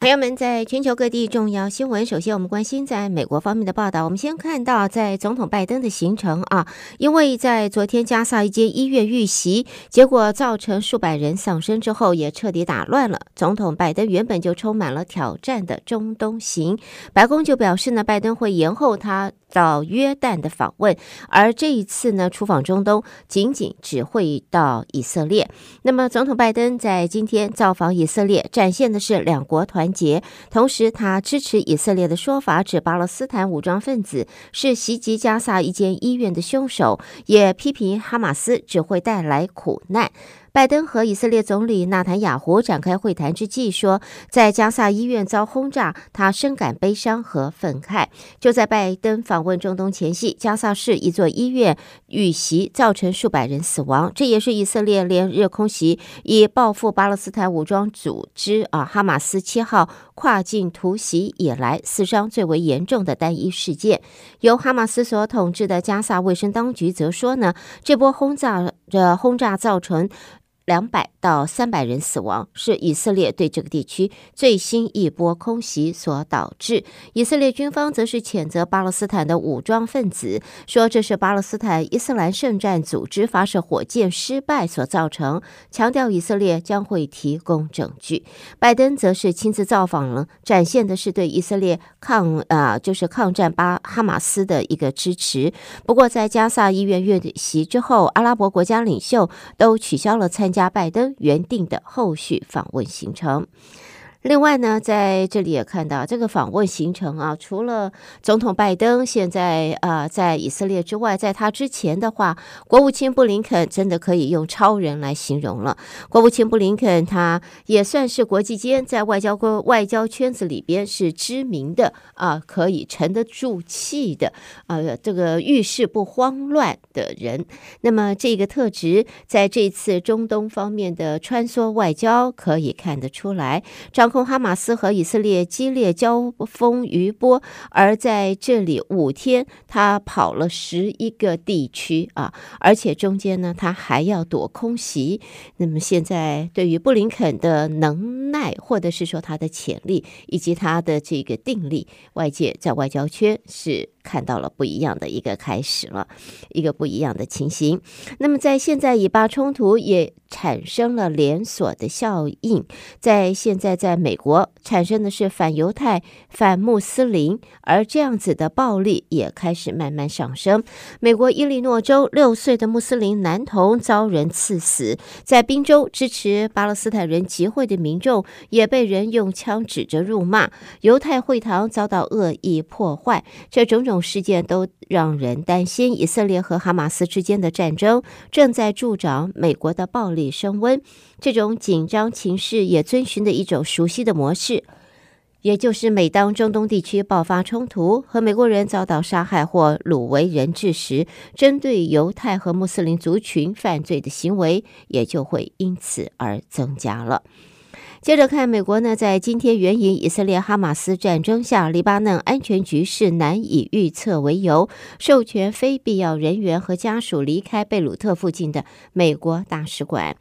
朋友们，在全球各地重要新闻，首先我们关心在美国方面的报道。我们先看到在总统拜登的行程啊，因为在昨天加萨一间医院遇袭，结果造成数百人丧生之后，也彻底打乱了总统拜登原本就充满了挑战的中东行。白宫就表示呢，拜登会延后他到约旦的访问，而这一次呢，出访中东仅仅只会到以色列。那么，总统拜登在今天造访以色列，展现的是两国团结，同时他支持以色列的说法，指巴勒斯坦武装分子是袭击加萨一间医院的凶手，也批评哈马斯只会带来苦难。拜登和以色列总理纳坦雅胡展开会谈之际说，在加萨医院遭轰炸，他深感悲伤和愤慨。就在拜登访问中东前夕，加萨市一座医院遇袭，造成数百人死亡。这也是以色列连日空袭以报复巴勒斯坦武装组织啊哈马斯七号跨境突袭以来死伤最为严重的单一事件。由哈马斯所统治的加萨卫生当局则说呢，这波轰炸这轰炸造成。两百到三百人死亡，是以色列对这个地区最新一波空袭所导致。以色列军方则是谴责巴勒斯坦的武装分子，说这是巴勒斯坦伊斯兰圣战组织发射火箭失败所造成，强调以色列将会提供证据。拜登则是亲自造访了，展现的是对以色列抗啊、呃，就是抗战巴哈马斯的一个支持。不过，在加萨医院遇袭之后，阿拉伯国家领袖都取消了参加。加拜登原定的后续访问行程。另外呢，在这里也看到这个访问行程啊，除了总统拜登现在啊、在以色列之外，在他之前的话，国务卿布林肯真的可以用超人来形容了。国务卿布林肯他也算是国际间在外交国外交圈子里边是知名的啊、可以沉得住气的啊、这个遇事不慌乱的人。那么这个特质在这次中东方面的穿梭外交可以看得出来。张控哈马斯和以色列激烈交锋余波，而在这里五天，他跑了十一个地区啊，而且中间呢，他还要躲空袭。那么现在，对于布林肯的能耐，或者是说他的潜力，以及他的这个定力，外界在外交圈是。看到了不一样的一个开始了，一个不一样的情形。那么，在现在以巴冲突也产生了连锁的效应，在现在在美国产生的是反犹太、反穆斯林，而这样子的暴力也开始慢慢上升。美国伊利诺州六岁的穆斯林男童遭人刺死，在宾州支持巴勒斯坦人集会的民众也被人用枪指着辱骂，犹太会堂遭到恶意破坏，这种种。事件都让人担心，以色列和哈马斯之间的战争正在助长美国的暴力升温。这种紧张情势也遵循着一种熟悉的模式，也就是每当中东地区爆发冲突和美国人遭到杀害或掳为人质时，针对犹太和穆斯林族群犯罪的行为也就会因此而增加了。接着看，美国呢，在今天援引以色列哈马斯战争下黎巴嫩安全局势难以预测为由，授权非必要人员和家属离开贝鲁特附近的美国大使馆。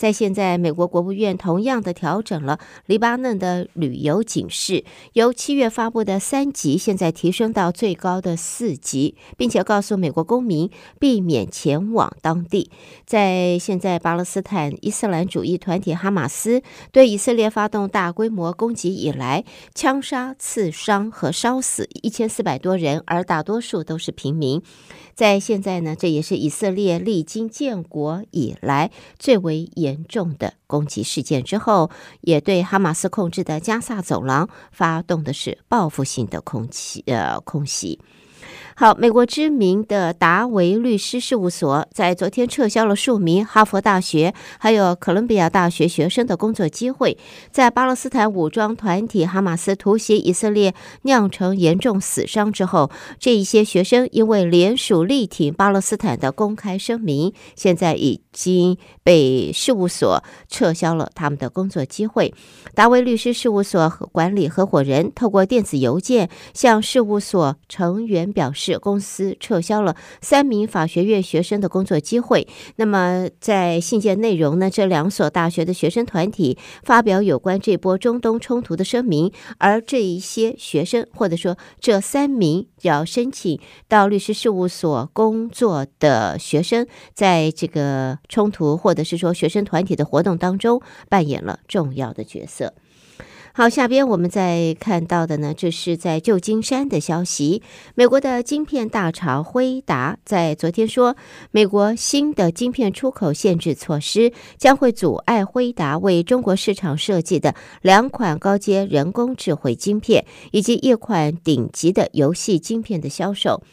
在现在，美国国务院同样的调整了黎巴嫩的旅游警示，由七月发布的三级现在提升到最高的四级，并且告诉美国公民避免前往当地。在现在，巴勒斯坦伊斯兰主义团体哈马斯对以色列发动大规模攻击以来，枪杀、刺伤和烧死一千四百多人，而大多数都是平民。在现在呢，这也是以色列历经建国以来最为严严重的攻击事件之后，也对哈马斯控制的加萨走廊发动的是报复性的空袭，呃，空袭。好，美国知名的达维律师事务所在昨天撤销了数名哈佛大学还有哥伦比亚大学学生的工作机会。在巴勒斯坦武装团体哈马斯突袭以色列酿成严重死伤之后，这一些学生因为联署力挺巴勒斯坦的公开声明，现在已经被事务所撤销了他们的工作机会。达维律师事务所管理合伙人透过电子邮件向事务所成员表。示，公司撤销了三名法学院学生的工作机会。那么在信件内容呢，这两所大学的学生团体发表有关这波中东冲突的声明，而这一些学生或者说这三名要申请到律师事务所工作的学生，在这个冲突或者是说学生团体的活动当中扮演了重要的角色。好，下边我们再看到的呢，这是在旧金山的消息。美国的晶片大厂辉达在昨天说，美国新的晶片出口限制措施将会阻碍辉达为中国市场设计的两款高阶人工智慧晶片以及一款顶级的游戏晶片的销售。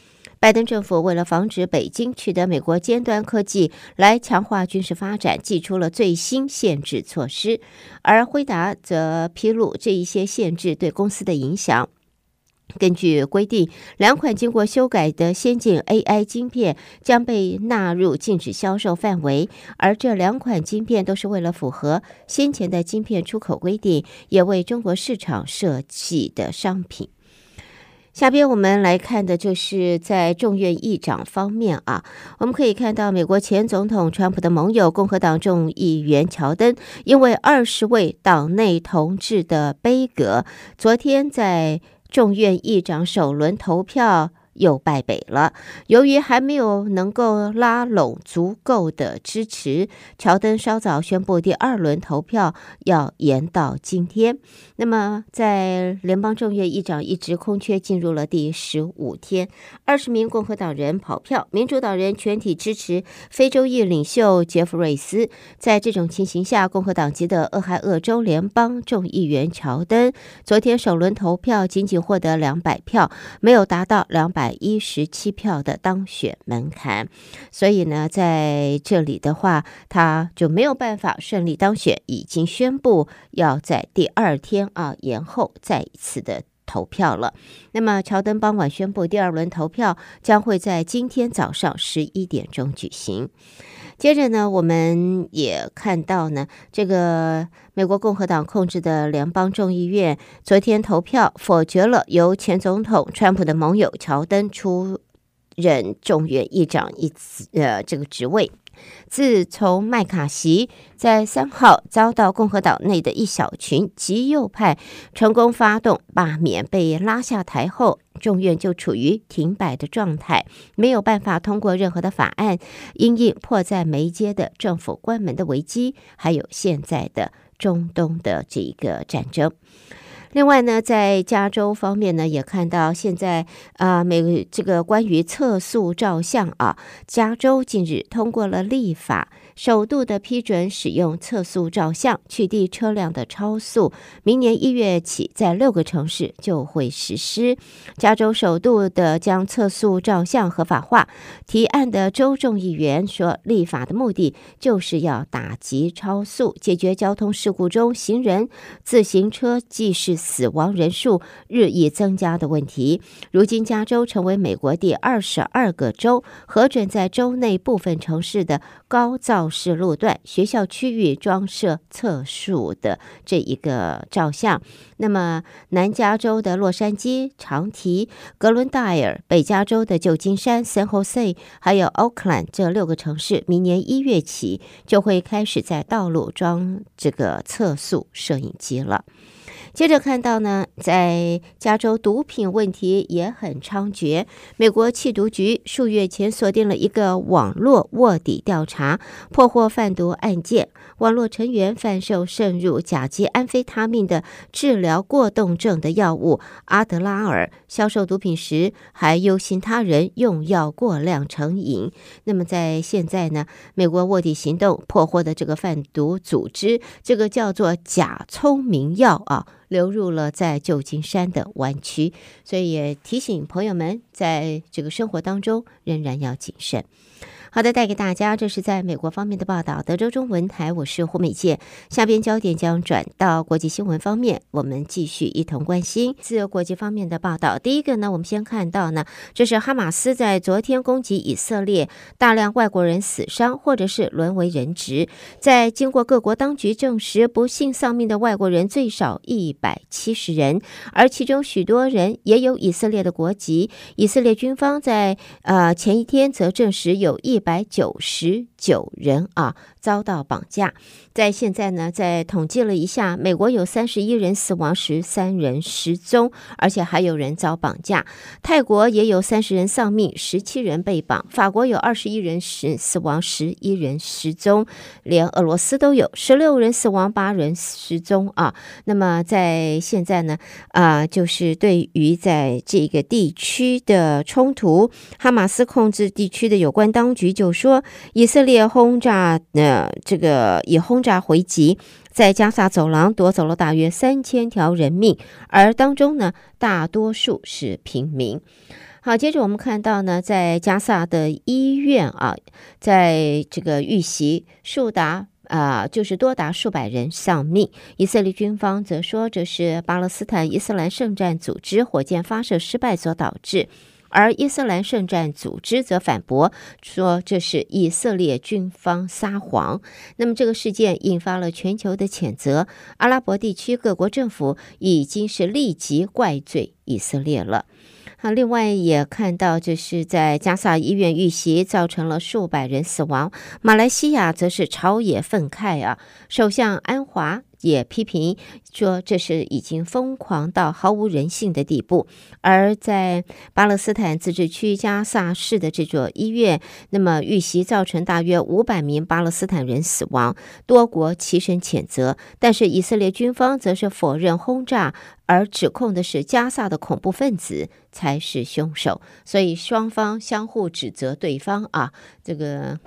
拜登政府为了防止北京取得美国尖端科技来强化军事发展，祭出了最新限制措施。而辉达则披露这一些限制对公司的影响。根据规定，两款经过修改的先进 AI 晶片将被纳入禁止销售范围，而这两款晶片都是为了符合先前的晶片出口规定，也为中国市场设计的商品。下边我们来看的就是在众院议长方面啊，我们可以看到美国前总统川普的盟友共和党众议员乔登，因为二十位党内同志的杯葛，昨天在众院议长首轮投票。又败北了。由于还没有能够拉拢足够的支持，乔登稍早宣布第二轮投票要延到今天。那么，在联邦众议院议长一职空缺进入了第十五天，二十名共和党人跑票，民主党人全体支持非洲裔领袖杰弗瑞斯。在这种情形下，共和党籍的俄亥俄州联邦众议员乔登昨天首轮投票仅仅获得两百票，没有达到两百。一十七票的当选门槛，所以呢，在这里的话，他就没有办法顺利当选，已经宣布要在第二天啊延后再一次的投票了。那么，乔登傍晚宣布，第二轮投票将会在今天早上十一点钟举行。接着呢，我们也看到呢，这个美国共和党控制的联邦众议院昨天投票否决了由前总统川普的盟友乔登出任众院议长一呃这个职位。自从麦卡锡在三号遭到共和党内的一小群极右派成功发动罢免被拉下台后，众院就处于停摆的状态，没有办法通过任何的法案，因应迫在眉睫的政府关门的危机，还有现在的中东的这一个战争。另外呢，在加州方面呢，也看到现在啊，美这个关于测速照相啊，加州近日通过了立法。首度的批准使用测速照相取缔车辆的超速，明年一月起在六个城市就会实施。加州首度的将测速照相合法化，提案的州众议员说，立法的目的就是要打击超速，解决交通事故中行人、自行车记事死亡人数日益增加的问题。如今，加州成为美国第二十二个州核准在州内部分城市的高噪。是路段、学校区域装设测速的这一个照相。那么，南加州的洛杉矶、长堤、格伦戴尔，北加州的旧金山、San Jose，还有奥克兰这六个城市，明年一月起就会开始在道路装这个测速摄影机了。接着看到呢，在加州毒品问题也很猖獗。美国缉毒局数月前锁定了一个网络卧底调查，破获贩毒案件。网络成员贩售渗入甲基安非他命的治疗过动症的药物阿德拉尔，销售毒品时还忧心他人用药过量成瘾。那么在现在呢，美国卧底行动破获的这个贩毒组织，这个叫做“假聪明药”啊。流入了在旧金山的湾区，所以也提醒朋友们，在这个生活当中仍然要谨慎。好的，带给大家，这是在美国方面的报道。德州中文台，我是胡美健。下边焦点将转到国际新闻方面，我们继续一同关心自由国际方面的报道。第一个呢，我们先看到呢，这是哈马斯在昨天攻击以色列，大量外国人死伤或者是沦为人质。在经过各国当局证实，不幸丧命的外国人最少一百七十人，而其中许多人也有以色列的国籍。以色列军方在呃前一天则证实有一。百九十九人啊遭到绑架，在现在呢，在统计了一下，美国有三十一人死亡，十三人失踪，而且还有人遭绑架。泰国也有三十人丧命，十七人被绑。法国有二十一人死死亡，十一人失踪，连俄罗斯都有十六人死亡，八人失踪啊。那么在现在呢，啊、就是对于在这个地区的冲突，哈马斯控制地区的有关当局。就说以色列轰炸，呃，这个以轰炸回击，在加萨走廊夺走了大约三千条人命，而当中呢，大多数是平民。好，接着我们看到呢，在加萨的医院啊，在这个遇袭，数达啊、就是多达数百人丧命。以色列军方则说，这是巴勒斯坦伊斯兰圣战组织火箭发射失败所导致。而伊斯兰圣战组织则反驳说，这是以色列军方撒谎。那么，这个事件引发了全球的谴责。阿拉伯地区各国政府已经是立即怪罪以色列了。啊，另外也看到，就是在加萨医院遇袭，造成了数百人死亡。马来西亚则是朝野愤慨啊，首相安华。也批评说，这是已经疯狂到毫无人性的地步。而在巴勒斯坦自治区加萨市的这座医院，那么遇袭造成大约五百名巴勒斯坦人死亡，多国齐声谴责。但是以色列军方则是否认轰炸，而指控的是加萨的恐怖分子才是凶手。所以双方相互指责对方啊，这个。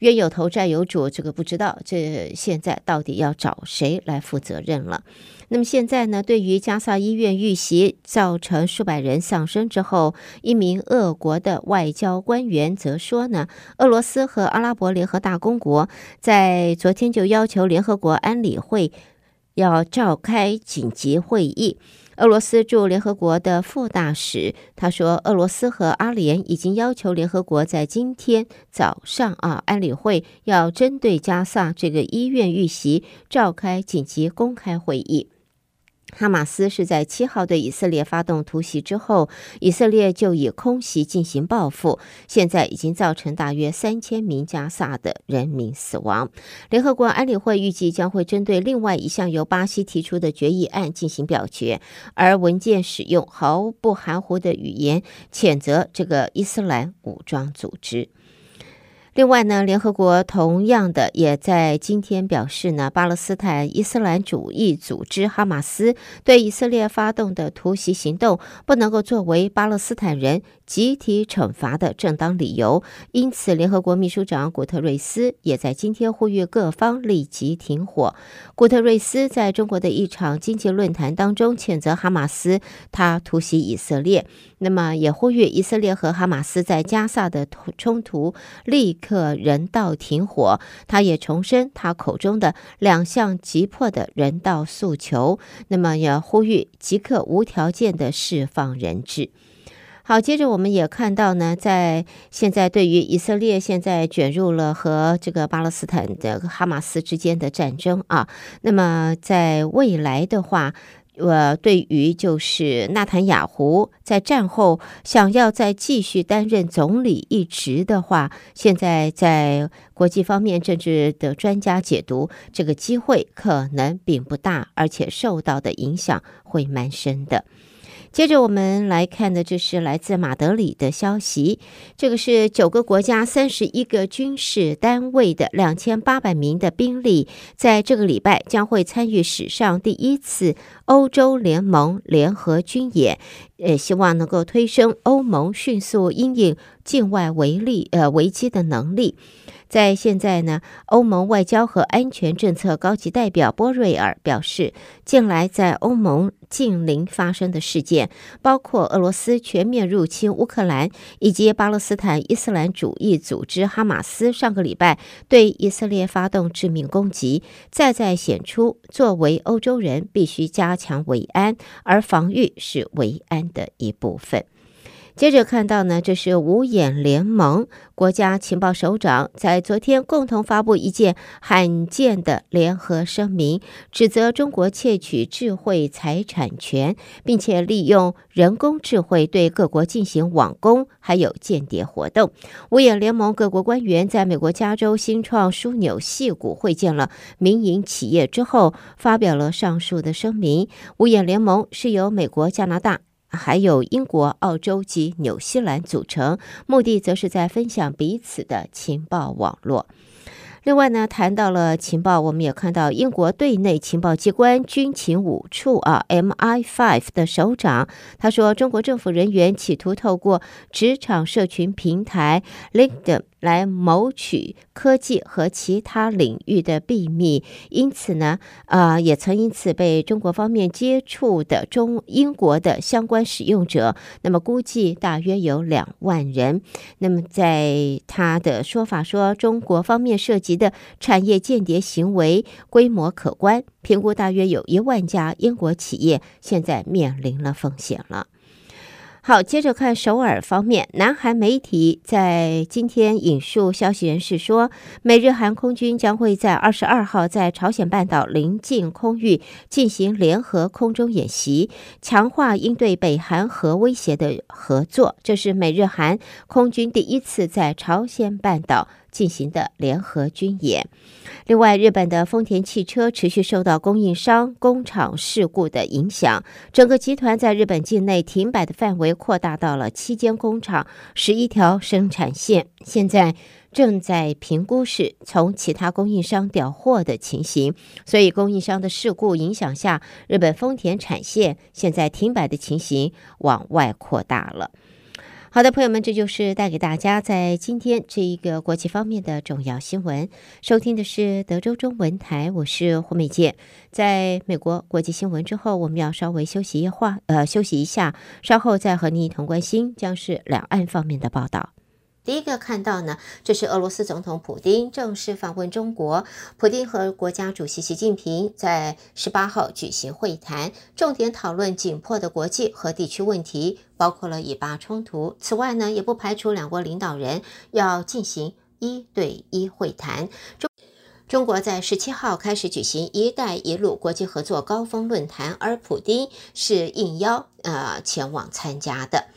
冤有头债有主，这个不知道，这现在到底要找谁来负责任了？那么现在呢？对于加萨医院遇袭造成数百人丧生之后，一名俄国的外交官员则说呢，俄罗斯和阿拉伯联合大公国在昨天就要求联合国安理会要召开紧急会议。俄罗斯驻联合国的副大使他说，俄罗斯和阿联已经要求联合国在今天早上啊，安理会要针对加萨这个医院遇袭召开紧急公开会议。哈马斯是在七号对以色列发动突袭之后，以色列就以空袭进行报复，现在已经造成大约三千名加萨的人民死亡。联合国安理会预计将会针对另外一项由巴西提出的决议案进行表决，而文件使用毫不含糊的语言谴责这个伊斯兰武装组织。另外呢，联合国同样的也在今天表示呢，巴勒斯坦伊斯兰主义组织哈马斯对以色列发动的突袭行动不能够作为巴勒斯坦人集体惩罚的正当理由。因此，联合国秘书长古特瑞斯也在今天呼吁各方立即停火。古特瑞斯在中国的一场经济论坛当中谴责哈马斯他突袭以色列，那么也呼吁以色列和哈马斯在加萨的冲突立刻。人道停火，他也重申他口中的两项急迫的人道诉求，那么要呼吁即刻无条件的释放人质。好，接着我们也看到呢，在现在对于以色列现在卷入了和这个巴勒斯坦的哈马斯之间的战争啊，那么在未来的话。呃，对于就是纳坦雅胡在战后想要再继续担任总理一职的话，现在在国际方面政治的专家解读，这个机会可能并不大，而且受到的影响会蛮深的。接着我们来看的，这是来自马德里的消息。这个是九个国家、三十一个军事单位的两千八百名的兵力，在这个礼拜将会参与史上第一次欧洲联盟联合军演。呃，希望能够推升欧盟迅速因应境外危力呃危机的能力。在现在呢，欧盟外交和安全政策高级代表波瑞尔表示，近来在欧盟近邻发生的事件，包括俄罗斯全面入侵乌克兰，以及巴勒斯坦伊斯兰主义组织哈马斯上个礼拜对以色列发动致命攻击，再再显出作为欧洲人必须加强维安，而防御是维安的一部分。接着看到呢，这是五眼联盟国家情报首长在昨天共同发布一件罕见的联合声明，指责中国窃取智慧财产权，并且利用人工智慧对各国进行网攻，还有间谍活动。五眼联盟各国官员在美国加州新创枢纽矽谷会见了民营企业之后，发表了上述的声明。五眼联盟是由美国、加拿大。还有英国、澳洲及纽西兰组成，目的则是在分享彼此的情报网络。另外呢，谈到了情报，我们也看到英国对内情报机关军情五处啊 （MI5） 的首长他说，中国政府人员企图透过职场社群平台 LinkedIn。来谋取科技和其他领域的秘密，因此呢，啊、也曾因此被中国方面接触的中英国的相关使用者，那么估计大约有两万人。那么在他的说法说，中国方面涉及的产业间谍行为规模可观，评估大约有一万家英国企业现在面临了风险了。好，接着看首尔方面，南韩媒体在今天引述消息人士说，美日韩空军将会在二十二号在朝鲜半岛临近空域进行联合空中演习，强化应对北韩核威胁的合作。这是美日韩空军第一次在朝鲜半岛进行的联合军演。另外，日本的丰田汽车持续受到供应商工厂事故的影响，整个集团在日本境内停摆的范围扩大到了七间工厂、十一条生产线。现在正在评估是从其他供应商调货的情形，所以供应商的事故影响下，日本丰田产线现在停摆的情形往外扩大了。好的，朋友们，这就是带给大家在今天这一个国际方面的重要新闻。收听的是德州中文台，我是胡美健。在美国国际新闻之后，我们要稍微休息一会儿，呃，休息一下，稍后再和你一同关心将是两岸方面的报道。第一个看到呢，这是俄罗斯总统普丁正式访问中国。普丁和国家主席习近平在十八号举行会谈，重点讨论紧迫的国际和地区问题，包括了以巴冲突。此外呢，也不排除两国领导人要进行一对一会谈。中中国在十七号开始举行“一带一路”国际合作高峰论坛，而普丁是应邀呃前往参加的。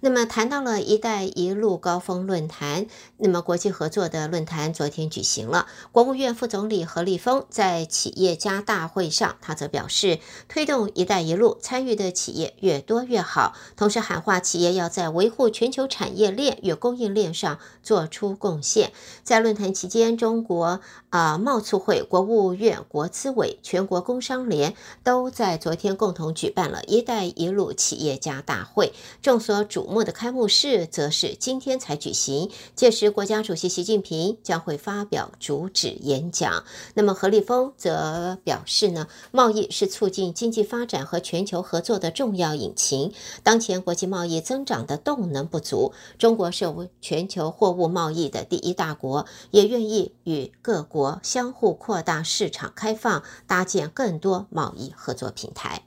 那么谈到了“一带一路”高峰论坛，那么国际合作的论坛昨天举行了。国务院副总理何立峰在企业家大会上，他则表示，推动“一带一路”参与的企业越多越好，同时喊话企业要在维护全球产业链与供应链上做出贡献。在论坛期间，中国啊贸促会、国务院国资委、全国工商联都在昨天共同举办了“一带一路”企业家大会。众所瞩幕的开幕式则是今天才举行，届时国家主席习近平将会发表主旨演讲。那么何立峰则表示呢，贸易是促进经济发展和全球合作的重要引擎。当前国际贸易增长的动能不足，中国是全球货物贸易的第一大国，也愿意与各国相互扩大市场开放，搭建更多贸易合作平台。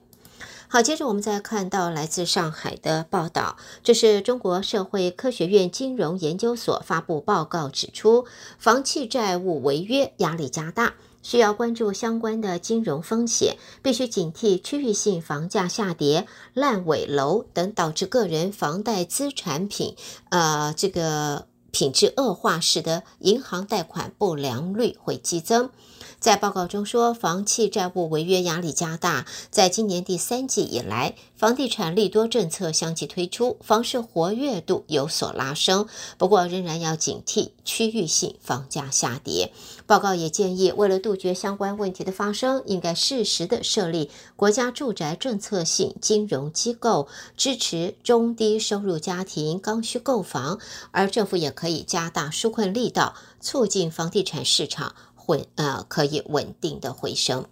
好，接着我们再看到来自上海的报道，这是中国社会科学院金融研究所发布报告指出，房企债务违约压力加大，需要关注相关的金融风险，必须警惕区域性房价下跌、烂尾楼等导致个人房贷资产品呃这个品质恶化，使得银行贷款不良率会激增。在报告中说，房企债务违约压力加大，在今年第三季以来，房地产利多政策相继推出，房市活跃度有所拉升。不过，仍然要警惕区域性房价下跌。报告也建议，为了杜绝相关问题的发生，应该适时的设立国家住宅政策性金融机构，支持中低收入家庭刚需购房，而政府也可以加大纾困力道，促进房地产市场稳呃可以稳定的回升。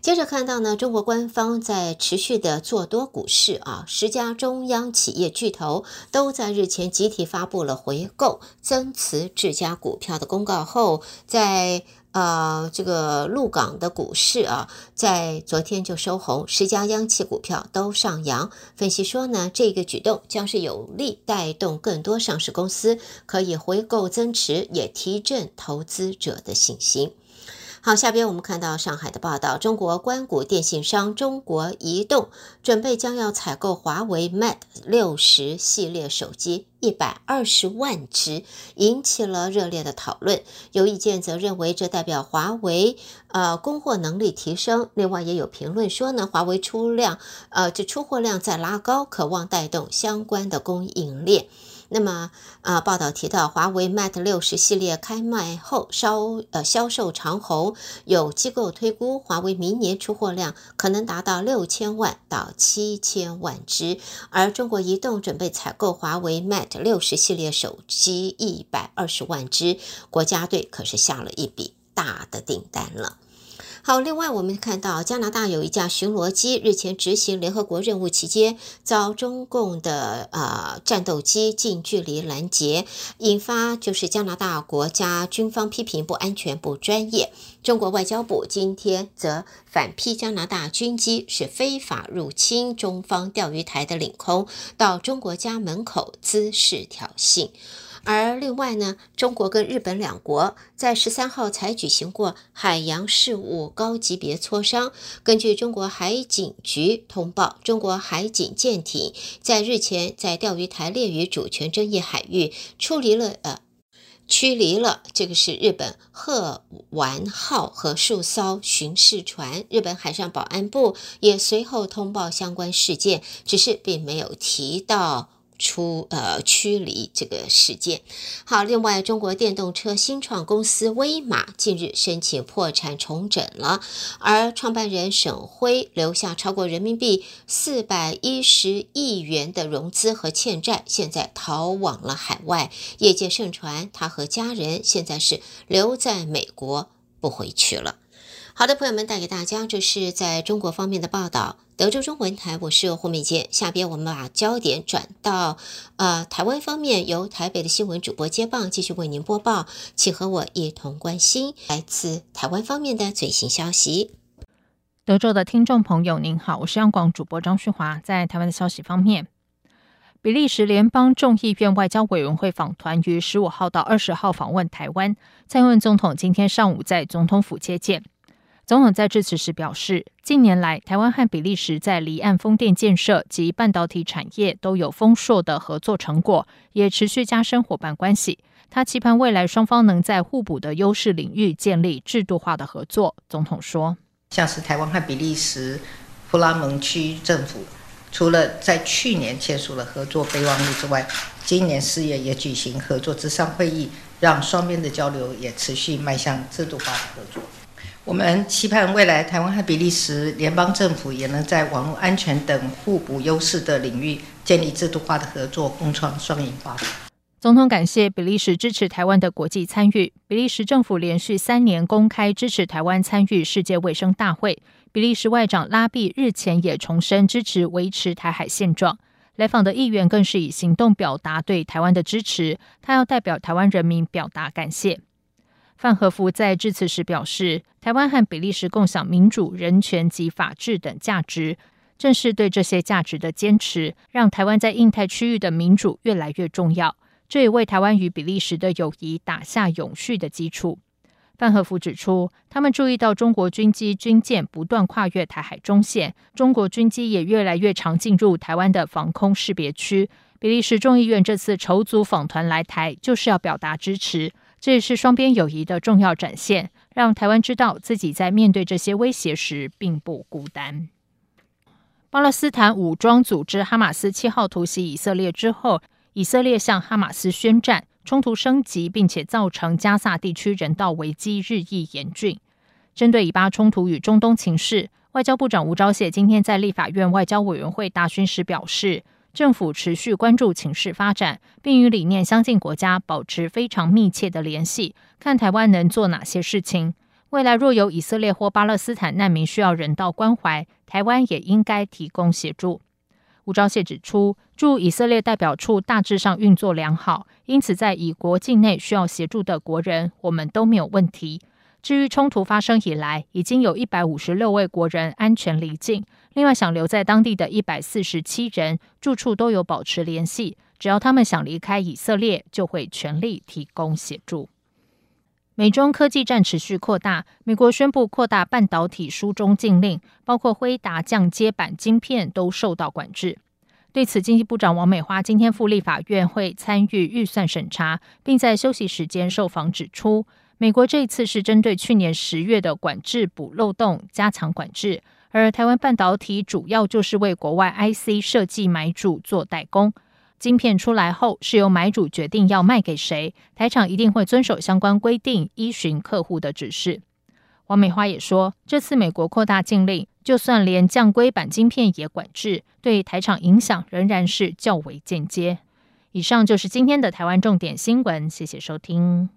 接着看到呢，中国官方在持续的做多股市啊，十家中央企业巨头都在日前集体发布了回购增持自家股票的公告后，在呃这个陆港的股市啊，在昨天就收红，十家央企股票都上扬。分析说呢，这个举动将是有力带动更多上市公司可以回购增持，也提振投资者的信心。好，下边我们看到上海的报道，中国关谷电信商中国移动准备将要采购华为 Mate 六十系列手机一百二十万只，引起了热烈的讨论。有意见则认为，这代表华为呃供货能力提升。另外，也有评论说呢，华为出量呃这出货量在拉高，渴望带动相关的供应链。那么啊，报道提到，华为 Mate 六十系列开卖后销呃销售长红，有机构推估，华为明年出货量可能达到六千万到七千万只，而中国移动准备采购华为 Mate 六十系列手机一百二十万只，国家队可是下了一笔大的订单了。好，另外我们看到加拿大有一架巡逻机日前执行联合国任务期间，遭中共的呃战斗机近距离拦截，引发就是加拿大国家军方批评不安全、不专业。中国外交部今天则反批加拿大军机是非法入侵中方钓鱼台的领空，到中国家门口滋事挑衅。而另外呢，中国跟日本两国在十三号才举行过海洋事务高级别磋商。根据中国海警局通报，中国海警舰艇在日前在钓鱼台列屿主权争议海域处理了呃驱离了这个是日本鹤丸号和数艘巡视船。日本海上保安部也随后通报相关事件，只是并没有提到。出呃驱离这个事件。好，另外，中国电动车新创公司威马近日申请破产重整了，而创办人沈辉留下超过人民币四百一十亿元的融资和欠债，现在逃往了海外。业界盛传他和家人现在是留在美国不回去了。好的，朋友们，带给大家这是在中国方面的报道。德州中文台，我是胡美杰。下边我们把焦点转到呃台湾方面，由台北的新闻主播接棒，继续为您播报，请和我一同关心来自台湾方面的最新消息。德州的听众朋友，您好，我是央广主播张旭华。在台湾的消息方面，比利时联邦众议院外交委员会访团于十五号到二十号访问台湾，蔡英文总统今天上午在总统府接见。总统在致辞时表示，近年来台湾和比利时在离岸风电建设及半导体产业都有丰硕的合作成果，也持续加深伙伴关系。他期盼未来双方能在互补的优势领域建立制度化的合作。总统说：“像是台湾和比利时弗拉蒙区政府，除了在去年签署了合作备忘录之外，今年四月也举行合作咨商会议，让双边的交流也持续迈向制度化的合作。”我们期盼未来台湾和比利时联邦政府也能在网络安全等互补优势的领域建立制度化的合作，共创双赢发展。总统感谢比利时支持台湾的国际参与。比利时政府连续三年公开支持台湾参与世界卫生大会。比利时外长拉毕日前也重申支持维持台海现状。来访的议员更是以行动表达对台湾的支持。他要代表台湾人民表达感谢。范和福在致辞时表示，台湾和比利时共享民主、人权及法治等价值，正是对这些价值的坚持，让台湾在印太区域的民主越来越重要。这也为台湾与比利时的友谊打下永续的基础。范和福指出，他们注意到中国军机、军舰不断跨越台海中线，中国军机也越来越常进入台湾的防空识别区。比利时众议院这次筹组访团来台，就是要表达支持。这也是双边友谊的重要展现，让台湾知道自己在面对这些威胁时并不孤单。巴勒斯坦武装组织哈马斯七号突袭以色列之后，以色列向哈马斯宣战，冲突升级，并且造成加萨地区人道危机日益严峻。针对以巴冲突与中东情势，外交部长吴钊燮今天在立法院外交委员会答询时表示，政府持续关注情势发展，并与理念相近国家保持非常密切的联系，看台湾能做哪些事情。未来若有以色列或巴勒斯坦难民需要人道关怀，台湾也应该提供协助。吴钊燮指出，驻以色列代表处大致上运作良好，因此在以国境内需要协助的国人，我们都没有问题。至于冲突发生以来，已经有一百五十六位国人安全离境，另外想留在当地的一百四十七人住处都有保持联系。只要他们想离开以色列，就会全力提供协助。美中科技战持续扩大，美国宣布扩大半导体输中禁令，包括辉达降阶板晶片都受到管制。对此，经济部长王美花今天赴立法院会参与预算审查，并在休息时间受访指出。美国这次是针对去年十月的管制补漏洞，加强管制。而台湾半导体主要就是为国外 IC 设计买主做代工，晶片出来后是由买主决定要卖给谁，台厂一定会遵守相关规定，依循客户的指示。王美花也说，这次美国扩大禁令，就算连降规版晶片也管制，对台厂影响仍然是较为间接。以上就是今天的台湾重点新闻，谢谢收听。